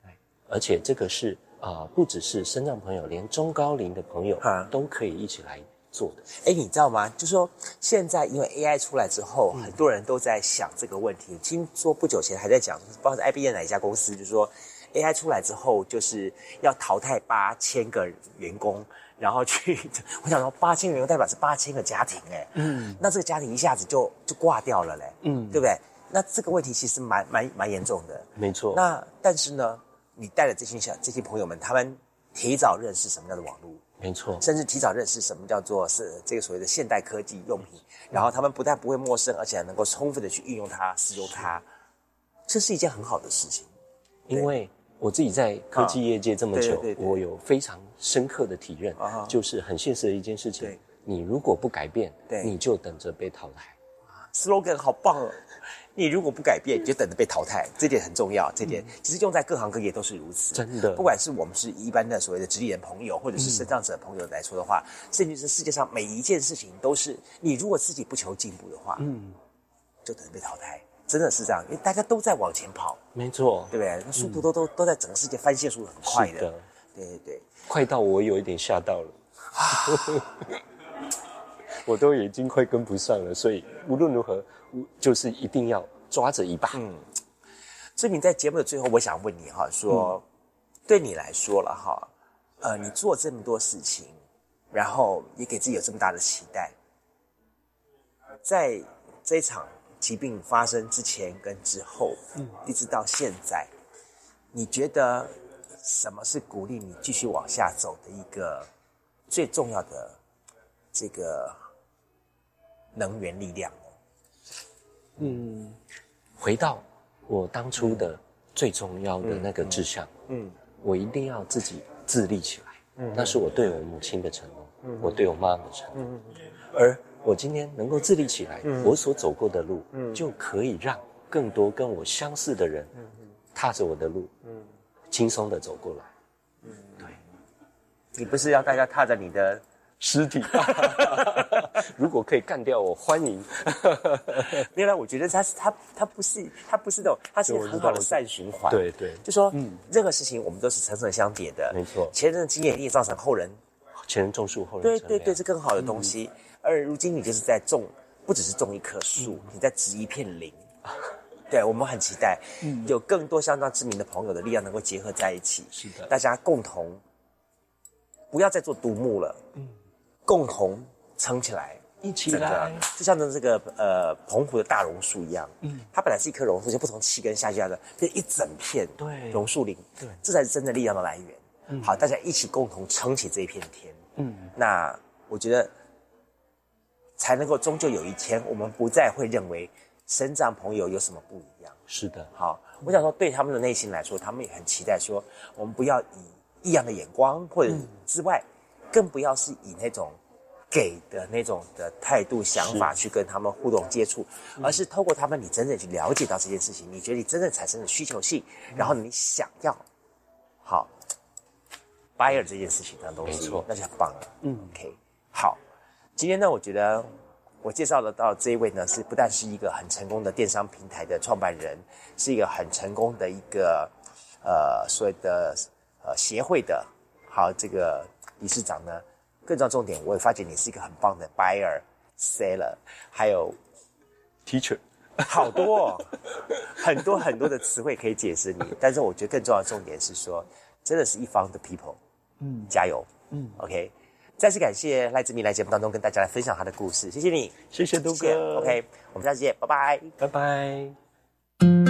对，而且这个是啊，不只是身障朋友，连中高龄的朋友都可以一起来。做的，哎，你知道吗？就是说，现在因为 AI 出来之后，很多人都在想这个问题。听说不久前还在讲，不知道是 IBM 哪一家公司，就是说 AI 出来之后，就是要淘汰八千个员工，然后去，我想说八千员工代表是八千个家庭，哎，嗯，那这个家庭一下子就就挂掉了嘞，嗯，对不对？那这个问题其实蛮蛮蛮严重的，没错。那但是呢，你带了这些小这些朋友们，他们提早认识什么样的网络？没错，甚至提早认识什么叫做是这个所谓的现代科技用品，然后他们不但不会陌生，而且还能够充分的去运用它、使用它，这是一件很好的事情。因为我自己在科技业界这么久，我有非常深刻的体认，就是很现实的一件事情：你如果不改变，你就等着被淘汰。slogan 好棒哦！你如果不改变，你就等着被淘汰，这点很重要。这点其实用在各行各业都是如此。真的，不管是我们是一般的所谓的直立人朋友，或者是身障者朋友来说的话，甚至是世界上每一件事情都是，你如果自己不求进步的话，嗯，就等着被淘汰。真的是这样，因为大家都在往前跑。没错，对不对？那速度都都都在整个世界翻线速度很快的。对对对，快到我有一点吓到了。我都已经快跟不上了，所以无论如何，就是一定要抓着一把。嗯，所以你在节目的最后，我想问你哈，说对你来说了哈，呃，你做这么多事情，然后也给自己有这么大的期待，在这一场疾病发生之前跟之后，嗯，一直到现在，你觉得什么是鼓励你继续往下走的一个最重要的这个？能源力量嗯，回到我当初的最重要的那个志向，嗯，我一定要自己自立起来，嗯，那是我对我母亲的承诺，嗯，我对我妈的承诺，嗯，而我今天能够自立起来，嗯，我所走过的路，嗯，就可以让更多跟我相似的人，嗯。踏着我的路，嗯，轻松的走过来，嗯，对，你不是要大家踏着你的。尸体，如果可以干掉我，欢迎。原来我觉得他是他他不是他不是那种，他是很好的善循环。对对，就说嗯，任何事情我们都是层层相叠的。没错，前人的经验也造成后人，前人种树，后人对对对，是更好的东西。而如今你就是在种，不只是种一棵树，你在植一片林。对我们很期待，有更多相当知名的朋友的力量能够结合在一起。是的，大家共同不要再做独木了。嗯。共同撑起来，一起来，就像这个呃澎湖的大榕树一样，嗯，它本来是一棵榕树，就不同气根下去的，变一整片对。榕树林，对，这才是真的力量的来源。嗯，好，大家一起共同撑起这一片天，嗯，那我觉得才能够终究有一天，我们不再会认为生长朋友有什么不一样。是的，好，我想说，对他们的内心来说，他们也很期待说，我们不要以异样的眼光或者之外。更不要是以那种给的那种的态度、想法去跟他们互动接触，而是透过他们，你真正去了解到这件事情，你觉得你真正产生的需求性，然后你想要好 buyer 这件事情的东西，那就很棒了。嗯，OK，好，今天呢，我觉得我介绍的到这一位呢，是不但是一个很成功的电商平台的创办人，是一个很成功的一个呃所谓的呃协会的，好这个。理事长呢？更重要重点，我也发觉你是一个很棒的 buyer、seller，还有 teacher，好多 很多很多的词汇可以解释你。但是我觉得更重要的重点是说，真的是一方的 people，嗯，加油，嗯，OK。再次感谢赖志明来节目当中跟大家来分享他的故事，谢谢你，谢谢东哥，OK。我们下次见，拜拜，拜拜。